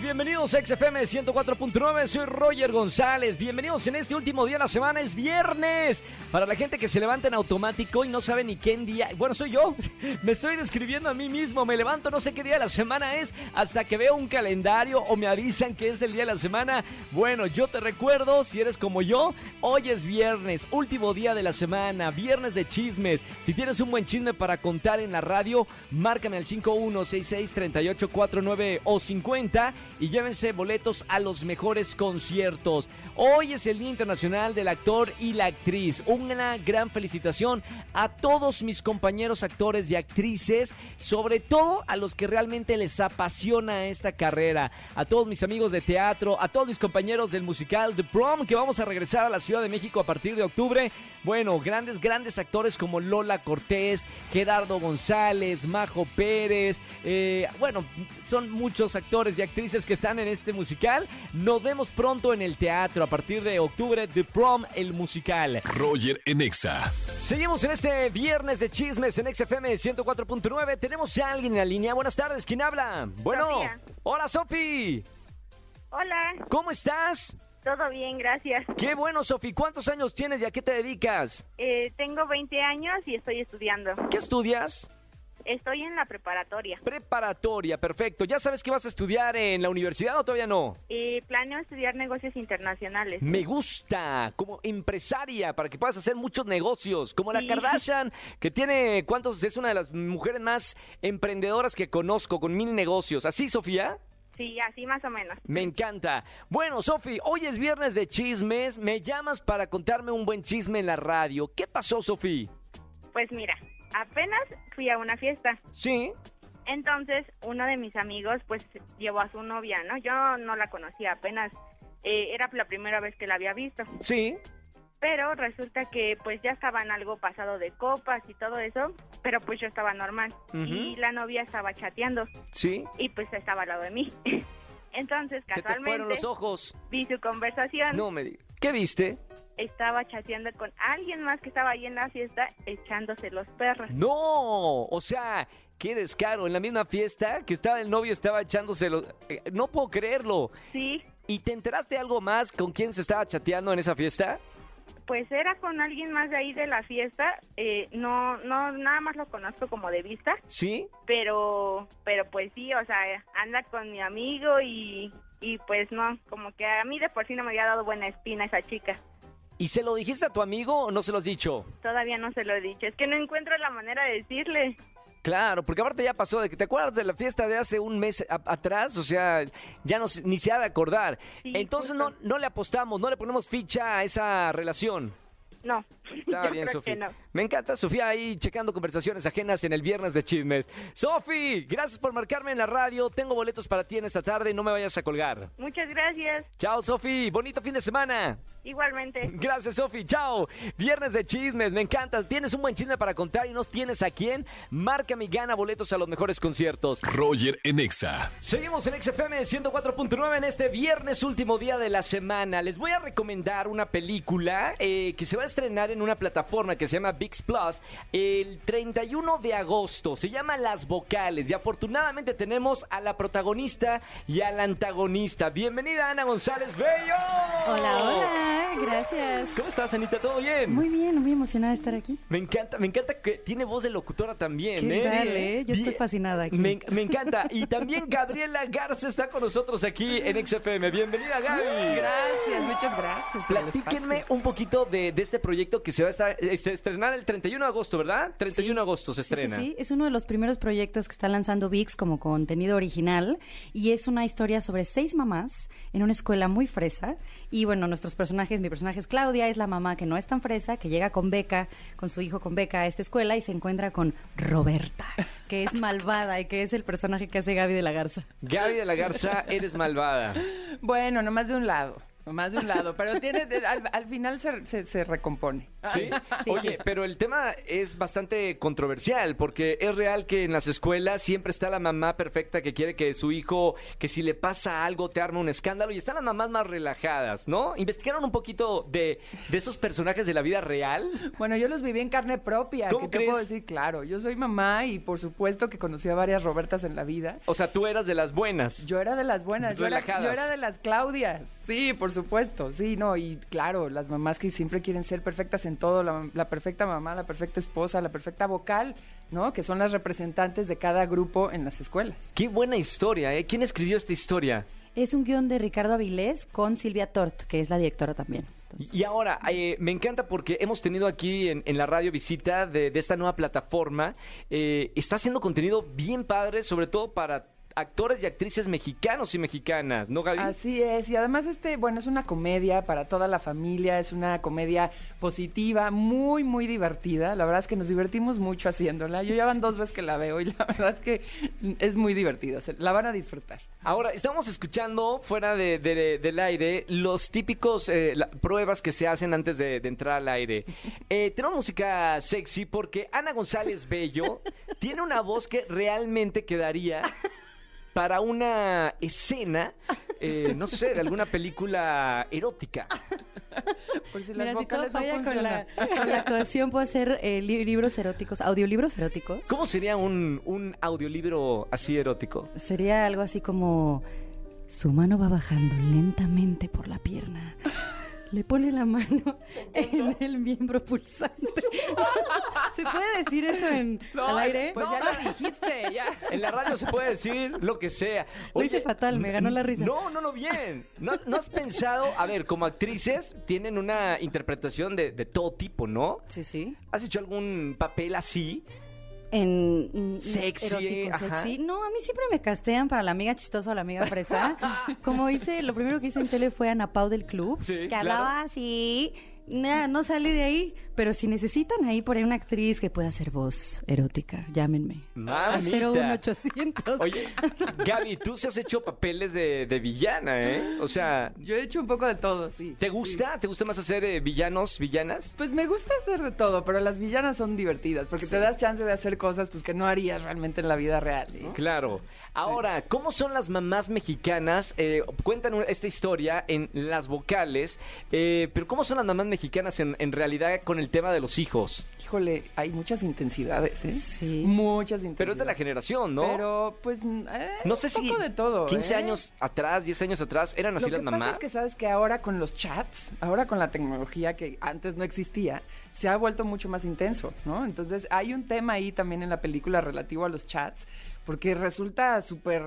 Bienvenidos a XFM 104.9, soy Roger González, bienvenidos en este último día de la semana, es viernes, para la gente que se levanta en automático y no sabe ni qué día, bueno, soy yo, me estoy describiendo a mí mismo, me levanto, no sé qué día de la semana es, hasta que veo un calendario o me avisan que es el día de la semana, bueno, yo te recuerdo, si eres como yo, hoy es viernes, último día de la semana, viernes de chismes, si tienes un buen chisme para contar en la radio, márcame al 51663849 o 50 y llévense boletos a los mejores conciertos. Hoy es el Día Internacional del Actor y la Actriz. Una gran felicitación a todos mis compañeros actores y actrices, sobre todo a los que realmente les apasiona esta carrera, a todos mis amigos de teatro, a todos mis compañeros del musical The Prom, que vamos a regresar a la Ciudad de México a partir de octubre. Bueno, grandes, grandes actores como Lola Cortés, Gerardo González, Majo Pérez, eh, bueno, son muchos actores y actrices que están en este musical. Nos vemos pronto en el teatro a partir de octubre, The Prom, el musical. Roger en Exa. Seguimos en este viernes de chismes en XFM 104.9. Tenemos ya alguien en la línea. Buenas tardes, ¿quién habla? Bueno, Sofía. hola Sofi. Hola, ¿Cómo estás? Todo bien, gracias. Qué bueno, Sofi. ¿Cuántos años tienes y a qué te dedicas? Eh, tengo 20 años y estoy estudiando. ¿Qué estudias? Estoy en la preparatoria. Preparatoria, perfecto. ¿Ya sabes que vas a estudiar en la universidad o todavía no? Eh, planeo estudiar negocios internacionales. Me gusta, como empresaria, para que puedas hacer muchos negocios, como la Sí. Kardashian, que tiene, ¿cuántos? Es una de las mujeres más emprendedoras que conozco, con mil negocios. ¿Así, Sofía? Sí, así más o menos. Me encanta. Bueno, Sofi, hoy es viernes de chismes. Me llamas para contarme un buen chisme en la radio. ¿Qué pasó, Sofi? Pues mira, apenas fui a una fiesta. Sí, Entonces, uno de mis amigos, pues, llevó a su novia, ¿no? Yo no la conocía apenas. eh, era la primera vez que la había visto. sí. Pero resulta que, pues, ya estaban algo pasado de copas y todo eso. Pero, pues, yo estaba normal. Y la novia estaba chateando. Sí. y pues estaba al lado de mí. Entonces, Se te casualmente, fueron los ojos. vi su conversación. No me digas. ¿Qué viste? Estaba chateando con alguien más que estaba ahí en la fiesta echándose los perros. No, o sea, qué descaro. En la misma fiesta que estaba el novio, estaba echándose los... eh, no puedo creerlo. Sí, ¿Y te enteraste algo más con quién se estaba chateando en esa fiesta? Pues era con alguien más de ahí de la fiesta. Eh, no, no, nada más lo conozco como de vista, ¿Sí? pero, pero pues sí, o sea, anda con mi amigo y, y pues no, como que a mí de por sí no me había dado buena espina esa chica. ¿Y se lo dijiste a tu amigo o no se lo has dicho? Todavía no se lo he dicho, es que no encuentro la manera de decirle. Claro, porque aparte ya pasó de que te acuerdas de la fiesta de hace un mes a- atrás, o sea, ya no, ni se ha de acordar. Sí, Entonces no, no le apostamos, no le ponemos ficha a esa relación. No, Está yo bien, Sofía. no. Me encanta Sofía ahí checando conversaciones ajenas en el viernes de chismes. Sofi, gracias por marcarme en la radio. Tengo boletos para ti en esta tarde, no me vayas a colgar. Muchas gracias. Chao, Sofi. Bonito fin de semana. Igualmente. Gracias, Sofi. Chao. Viernes de chismes, me encanta. ¿Tienes un buen chisme para contar y no tienes a quién? Márcame y gana boletos a los mejores conciertos. Roger en Exa. Seguimos en XFM 104.9 en este viernes último día de la semana. Les voy a recomendar una película eh, que se va a estrenar en una plataforma que se llama VIX Plus el 31 de agosto. Se llama Las Vocales y afortunadamente tenemos a la protagonista y al antagonista. Bienvenida Ana González Bello. Hola, hola, gracias. ¿Cómo estás, Anita? ¿Todo bien? Muy bien, muy emocionada de estar aquí. Me encanta, me encanta que tiene voz de locutora también, ¿Qué ¿eh? tal, eh? Yo estoy fascinada aquí. Me, me encanta. Y también Gabriela Garza está con nosotros aquí en XFM. Bienvenida, Gaby. Gracias, muchas gracias. Platíquenme un poquito de, de este proyecto que se va a estar, este, estrenar el 31 de agosto, ¿verdad? 31 de agosto se Sí, sí, estrena. Sí, es uno de los primeros proyectos que está lanzando VIX como contenido original y es una historia sobre seis mamás en una escuela muy fresa y bueno, nuestros personajes, mi personaje es Claudia, es la mamá que no es tan fresa, que llega con beca, con su hijo con beca a esta escuela y se encuentra con Roberta, que es malvada y que es el personaje que hace Gaby de la Garza. Gaby de la Garza, eres malvada. Bueno, nomás de un lado. Más de un lado, pero tiene, al, al final se, se- se recompone. ¿Sí? Sí, Oye, sí. pero el tema es bastante controversial porque es real que en las escuelas siempre está la mamá perfecta que quiere que su hijo, que si le pasa algo te arma un escándalo y están las mamás más relajadas, ¿no? ¿Investigaron un poquito de, de esos personajes de la vida real? Bueno, yo los viví en carne propia. ¿Cómo ¿Qué te crees? puedo decir? Claro, yo soy mamá y por supuesto que conocí a varias Robertas en la vida. O sea, tú eras de las buenas. Yo era de las buenas, yo era, Relajadas. yo era de las Claudias. Sí, por supuesto, sí, no, y claro, las mamás que siempre quieren ser perfectas en todo, la, la perfecta mamá, la perfecta esposa, la perfecta vocal, ¿no? Que son las representantes de cada grupo en las escuelas. Qué buena historia, ¿eh? ¿Quién escribió esta historia? Es un guion de Ricardo Avilés con Silvia Tort, que es la directora también. Entonces, Y ahora, eh, me encanta porque hemos tenido aquí en, en la radio visita de, de esta nueva plataforma. Eh, está haciendo contenido bien padre, sobre todo para actores y actrices mexicanos y mexicanas, ¿no, Gaby? Así es, y además este, bueno, es una comedia para toda la familia, es una comedia positiva, muy, muy divertida. La verdad es que nos divertimos mucho haciéndola. Yo ya van dos veces que la veo y la verdad es que es muy divertida, la van a disfrutar. Ahora, estamos escuchando fuera de- de- del aire los típicos eh, la- pruebas que se hacen antes de, de entrar al aire. Eh, tenemos música sexy porque Ana González Bello tiene una voz que realmente quedaría para una escena, eh, no sé, de alguna película erótica. Por si las Mira, si todo vocales no falla con la, funcionan. con la actuación, puedo hacer eh, li- libros eróticos, audiolibros eróticos. ¿Cómo sería un, un audiolibro así erótico? Sería algo así como su mano va bajando lentamente por la pierna. Le pone la mano en el miembro pulsante. ¿Se puede decir eso en, al aire? Pues ya lo dijiste, ya. En la radio se puede decir lo que sea. Lo hice fatal, me ganó la risa. No, no, no, bien. ¿No, no has pensado, a ver, como actrices tienen una interpretación de, de todo tipo, ¿no? Sí, sí. ¿Has hecho algún papel así? En Sexy, erótico, ajá. sexy. No, a mí siempre me castean para la amiga chistosa o la amiga fresa. Como hice, lo primero que hice en tele fue Ana Pau del club, Sí, que claro. hablaba así. Nada, no salí de ahí, pero si necesitan ahí por ahí una actriz que pueda hacer voz erótica, llámenme. Al Mamita. 01800. Oye, Gaby, tú sí has hecho papeles de, de villana, ¿eh? O sea, Yo he hecho un poco de todo, sí. ¿te gusta? ¿Te gusta más hacer eh, villanos, villanas? Pues me gusta hacer de todo, pero las villanas son divertidas porque te das chance de hacer cosas pues que no harías realmente en la vida real. ¿no? Claro. Ahora, ¿cómo son las mamás mexicanas? Eh, cuentan esta historia en las vocales, eh, pero ¿cómo son las mamás mexicanas en, en realidad con el tema de los hijos? Híjole, hay muchas intensidades, ¿eh? Sí. Muchas intensidades. Pero es de la generación, ¿no? Pero, pues, eh, no sé un si poco de todo. 15 ¿eh? años atrás, 10 años atrás, eran así Lo las que mamás. pasa es que sabes que ahora con los chats, ahora con la tecnología que antes no existía, se ha vuelto mucho más intenso, ¿no? Entonces hay un tema ahí también en la película relativo a los chats, porque resulta súper,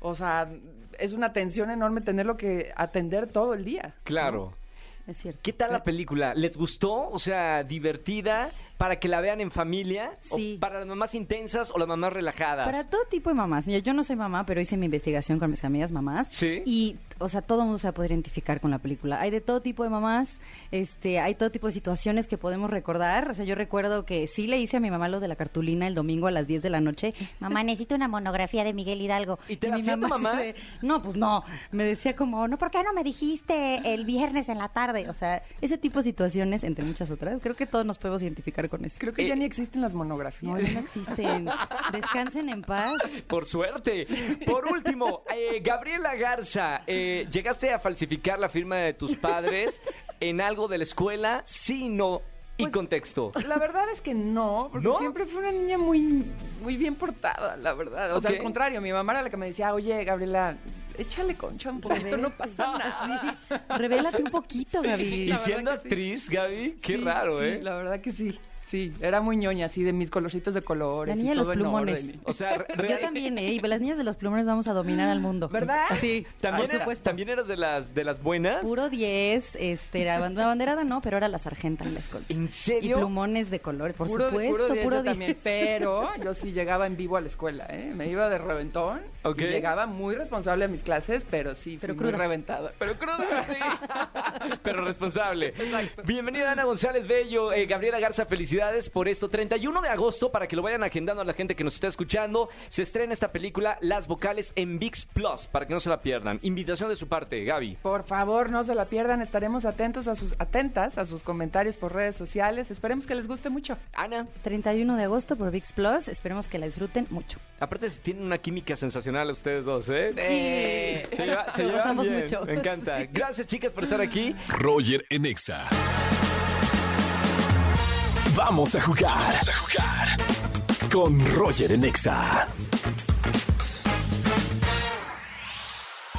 o sea, es una tensión enorme tenerlo que atender todo el día. Claro. Es cierto. ¿Qué tal la película? ¿Les gustó? O sea, divertida para que la vean en familia, Sí. o para las mamás intensas o las mamás relajadas. Para todo tipo de mamás. Mira, yo no soy mamá, pero hice mi investigación con mis amigas mamás. Sí. Y, o sea, todo el mundo se va a poder identificar con la película. Hay de todo tipo de mamás, este, hay todo tipo de situaciones que podemos recordar. O sea, yo recuerdo que sí le hice a mi mamá lo de la cartulina el domingo a las 10 de la noche. Mamá, necesito una monografía de Miguel Hidalgo. ¿Y te la mi hacía tu mamá? de, no, pues no. Me decía como, no, ¿por qué no me dijiste el viernes en la tarde? O sea, ese tipo de situaciones, entre muchas otras, creo que todos nos podemos identificar con eso. Creo que ya Eh, ni existen las monografías. No, ya no existen. Descansen en paz. Por suerte. Por último, eh, Gabriela Garza, eh, ¿llegaste a falsificar la firma de tus padres en algo de la escuela? Sí, no. Y Pues, contexto. La verdad es que no, porque ¿No? siempre fue una niña muy, muy bien portada, la verdad. O sea, al contrario, mi mamá era la que me decía, oye, Gabriela, échale concha un poquito, no pasa nada. Revélate un poquito, Gaby. Y siendo sí. actriz, Gaby, qué Sí, raro, sí, ¿eh? la verdad que sí. Sí, era muy ñoña, así de mis colorcitos de colores. La niña y de los en plumones. orden. O sea, re- Yo también, ¿eh? Y las niñas de los plumones vamos a dominar al mundo. ¿Verdad? Sí, ¿También, por era- supuesto. ¿También eras de las, de las buenas? Puro 10, este, era band- banderada no, pero era la sargenta en la escuela. ¿En Y serio? plumones de color, por puro, supuesto, puro diez puro yo 10. también, pero yo sí llegaba en vivo a la escuela, ¿eh? Me iba de reventón. Ok. Y llegaba muy responsable a mis clases, pero sí, Pero fui muy reventada. Pero cruda, sí. Pero responsable. Exacto. Bienvenida Ana González Bello, eh, Gabriela Garza, felicidades. Felicidades por esto. 31 de agosto, para que lo vayan agendando a la gente que nos está escuchando, se estrena esta película Las Vocales en VIX Plus, para que no se la pierdan. Invitación de su parte, Gaby. Por favor, no se la pierdan. Estaremos atentos a sus, atentas a sus comentarios por redes sociales. Esperemos que les guste mucho. Ana, 31 de agosto por VIX Plus. Esperemos que la disfruten mucho. aparte tienen una química sensacional ustedes dos, ¿eh? Sí. Se, lleva- se llevan bien. mucho. Me encanta. Gracias, chicas, por estar aquí. Roger en Exa. Vamos a jugar. Vamos a jugar. Con Roger en Exa.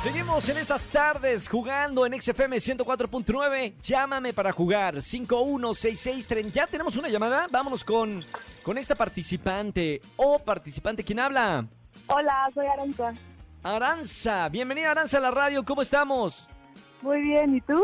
Seguimos en estas tardes jugando en XFM 104.9. Llámame para jugar 516630. Ya tenemos una llamada. Vámonos con, con esta participante o participante. ¿Quién habla? Hola, soy Aranza. Aranza. Bienvenida Aranza a la radio. ¿Cómo estamos? Muy bien, ¿y tú?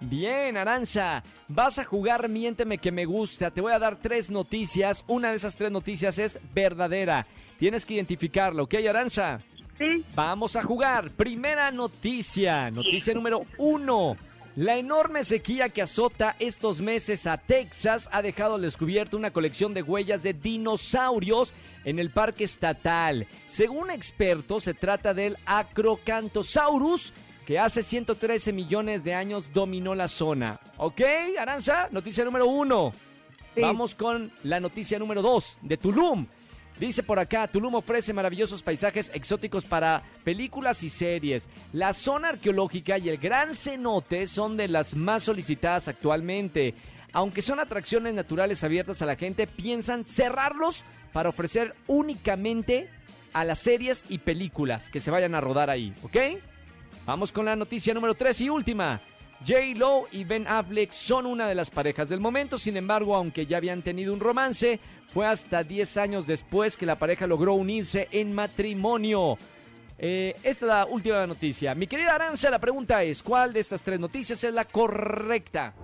Bien, Aranza. Vas a jugar Miénteme que me gusta. Te voy a dar tres noticias. Una de esas tres noticias es verdadera. Tienes que identificarlo, ¿ok, Aranza? Sí. Vamos a jugar. Primera noticia. Noticia número uno. La enorme sequía que azota estos meses a Texas ha dejado al descubierto una colección de huellas de dinosaurios en el parque estatal. Según expertos, se trata del Acrocanthosaurus, que hace 113 millones de años dominó la zona. ¿Ok, Aranza? Noticia número uno. Sí. Vamos con la noticia número dos de Tulum. Dice por acá, Tulum ofrece maravillosos paisajes exóticos para películas y series. La zona arqueológica y el gran cenote son de las más solicitadas actualmente. Aunque son atracciones naturales abiertas a la gente, piensan cerrarlos para ofrecer únicamente a las series y películas que se vayan a rodar ahí, ¿ok? Vamos con la noticia número 3 y última. J. Lo y Ben Affleck son una de las parejas del momento, sin embargo, aunque ya habían tenido un romance, fue hasta 10 años después que la pareja logró unirse en matrimonio. Eh, esta es la última noticia. Mi querida Aranza, la pregunta es, ¿cuál de estas tres noticias es la correcta?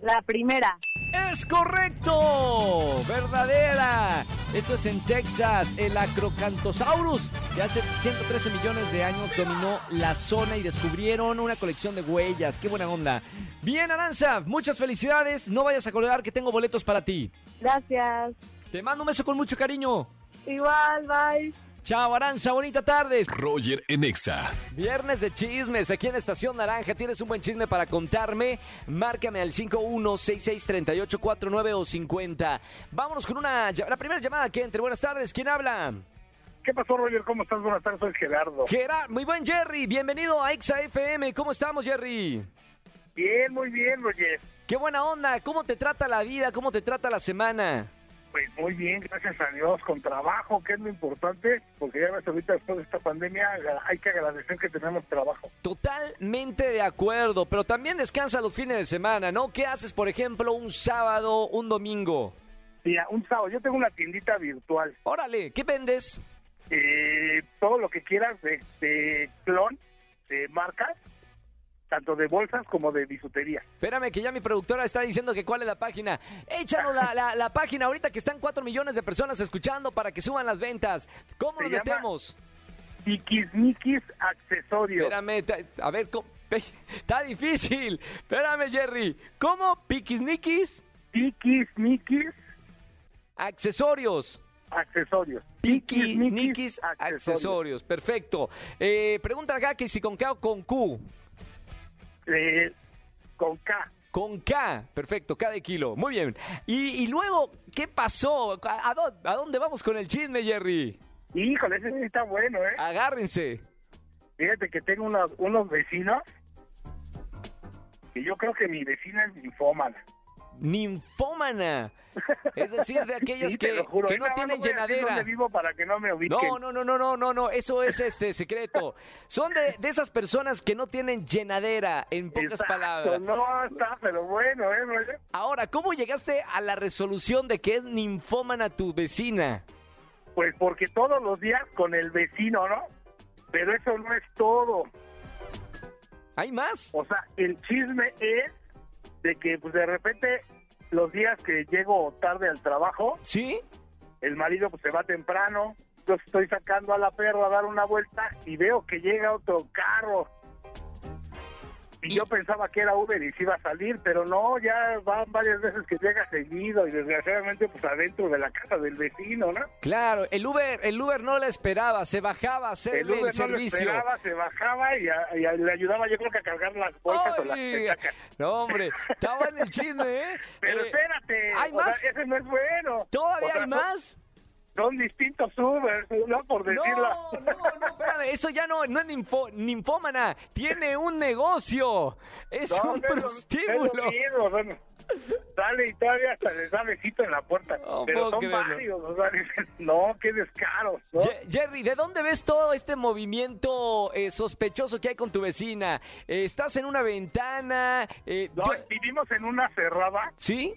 La primera. ¡Es correcto! ¡Verdadera! Esto es en Texas, el Acrocanthosaurus, que hace 113 millones de años dominó la zona y descubrieron una colección de huellas. ¡Qué buena onda! Bien, Aranza, muchas felicidades. No vayas a colgar que tengo boletos para ti. Gracias. Te mando un beso con mucho cariño. Igual, bye. Chao, Aranza, bonita tarde. Roger en Exa. Viernes de chismes, aquí en Estación Naranja. ¿Tienes un buen chisme para contarme? Márcame al 51663849 o 50. Vámonos con una la primera llamada que entre. Buenas tardes, ¿quién habla? ¿Qué pasó, Roger? ¿Cómo estás? Buenas tardes, soy Gerardo. Gerard, muy buen Jerry, bienvenido a Exa FM. ¿Cómo estamos, Jerry? Bien, muy bien, Roger. Qué buena onda, ¿cómo te trata la vida? ¿Cómo te trata la semana? Pues muy bien, gracias a Dios, con trabajo, que es lo importante, porque ya ves, ahorita después de esta pandemia hay que agradecer que tenemos trabajo. Totalmente de acuerdo, pero también descansa los fines de semana, ¿no? ¿Qué haces, por ejemplo, un sábado, un domingo? Mira, un sábado, yo tengo una tiendita virtual, Órale, ¿qué vendes? eh, todo lo que quieras de, de clon, de marcas, tanto de bolsas como de bisutería. Espérame, que ya mi productora está diciendo que cuál es la página. Échanos la, la- la página ahorita que están 4 millones de personas escuchando para que suban las ventas. ¿Cómo Se nos llama- metemos? Tiquismiquis accesorios. Espérame, a ver, está difícil. Espérame, Jerry. ¿Cómo? ¿Piquisniquis? Tiquismiquis Accesorios. accesorios. Piquisniquis accesorios. Perfecto. Eh, pregunta acá que si con K o con Q. Eh, con K. Con K, perfecto, K de kilo. Muy bien. Y, y luego, ¿qué pasó? ¿A, a dó- a dónde vamos con el chisme, Jerry? Híjole, ese sí está bueno, ¿eh? Agárrense. Fíjate que tengo unos, unos vecinos que yo creo que mi vecina es linfómana. Ninfómana. Es decir, de aquellos Sí, que, juro. no tienen llenadera. vivo para que no me. No, no, no, no, no, no, no, eso es este secreto. Son de, de esas personas que no tienen llenadera, en pocas Exacto, palabras. No, está, pero bueno, ¿eh? Ahora, ¿cómo llegaste a la resolución de que es ninfómana tu vecina? Pues porque todos los días con el vecino, ¿no? Pero eso no es todo. ¿Hay más? O sea, el chisme es de que pues de repente los días que llego tarde al trabajo, ¿Sí? el marido pues se va temprano, yo estoy sacando a la perra a dar una vuelta y veo que llega otro carro. Y yo pensaba que era Uber y se iba a salir, pero no, ya van varias veces que llega seguido y desgraciadamente pues adentro de la casa del vecino, ¿no? Claro, el Uber, el Uber no la esperaba, se bajaba a El hacerle el, Uber no lo servicio. esperaba, se bajaba y, a- y a- le ayudaba yo creo que a cargar las bolsas o las Ay, petacas. no, hombre, estaba en el chisme, ¿eh? Pero Eh, espérate, ¿hay o sea, más? ese no es bueno. ¿Todavía O sea, hay más? Son distintos Ubers, no por No, decirlo. no, no, espérame, eso ya no, no es ninfo- ninfómana, tiene un negocio, es No, un no lo- prostíbulo. bueno. Sale y todavía hasta les da besito en la puerta. No pero son creerlo. varios, o sea, dicen, no, qué descaro. ¿no? Jerry, ¿de dónde ves todo este movimiento eh, sospechoso que hay con tu vecina? Eh, ¿Estás en una ventana? Eh, No, yo- vivimos en una cerrada, ¿Sí?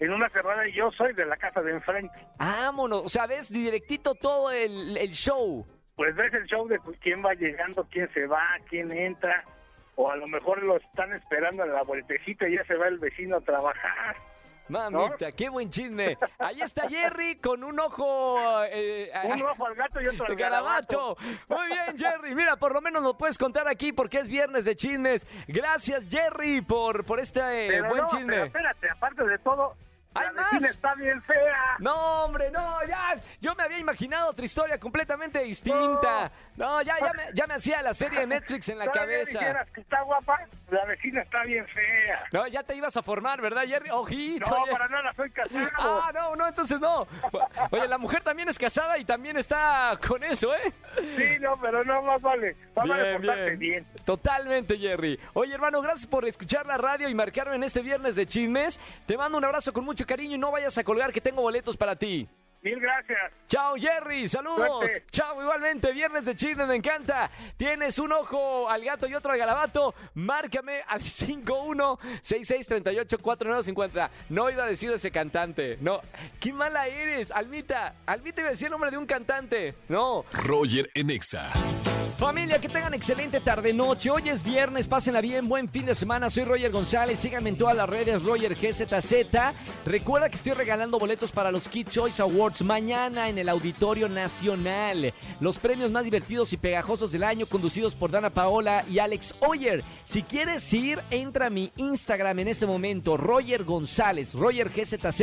En una cerrada y yo soy de la casa de enfrente. Vámonos, o sea, ves directito todo el, el show. Pues ves el show de quién va llegando, quién se va, quién entra, o a lo mejor lo están esperando en la vueltecita y ya se va el vecino a trabajar. Mamita, qué buen chisme. Ahí está Jerry con un ojo... eh, Un ojo al gato y otro al Garabato. Muy bien, Jerry. Mira, por lo menos nos puedes contar aquí porque es viernes de chismes. Gracias, Jerry, por, por este eh, buen no, chisme. pero espérate, aparte de todo, ¿Hay la más? está bien fea. No, hombre, no, Yo me había imaginado otra historia completamente distinta. No, ya, ya me, ya me hacía la serie de Netflix en la cabeza. dijeras que está guapa, la vecina está bien fea. No, ya te ibas a formar, ¿verdad, Jerry? Ojito. No, para nada, soy casado. Ah, no, no, entonces no. Oye, la mujer también es casada y también está con eso, ¿eh? Sí, no, pero no más vale. Más vale Bien, portarse bien. bien. Totalmente, Jerry. Oye, hermano, gracias por escuchar la radio y marcarme en este viernes de chismes. Te mando un abrazo con mucho cariño y no vayas a colgar que tengo boletos para ti. Mil gracias. Chao, Jerry. Saludos. Suerte. Chao, igualmente. Viernes de chismes, me encanta. Tienes un ojo al gato y otro al garabato. Márcame al 5166384950. No iba a decir ese cantante. No. Qué mala eres, Almita. Almita iba a decir el nombre de un cantante. No. Roger en Exa. Familia, que tengan excelente tarde-noche. Hoy es viernes, pásenla bien, buen fin de semana. Soy Roger González, síganme en todas las redes, Roger GZZ. Recuerda que estoy regalando boletos para los Kid Choice Awards mañana en el Auditorio Nacional. Los premios más divertidos y pegajosos del año, conducidos por Dana Paola y Alex Oyer. Si quieres ir, entra a mi Instagram en este momento, Roger González, Roger GZZ,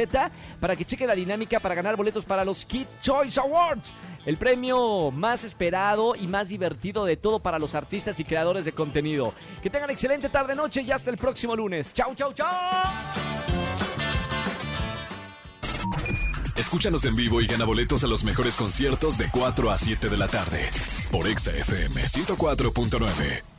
para que cheque la dinámica para ganar boletos para los Kid Choice Awards. El premio más esperado y más de todo para los artistas y creadores de contenido. Que tengan excelente tarde noche y hasta el próximo lunes. Chau, chau, chau. Escúchanos en vivo y gana boletos a los mejores conciertos de 4 a 7 de la tarde por Exa FM 104.9.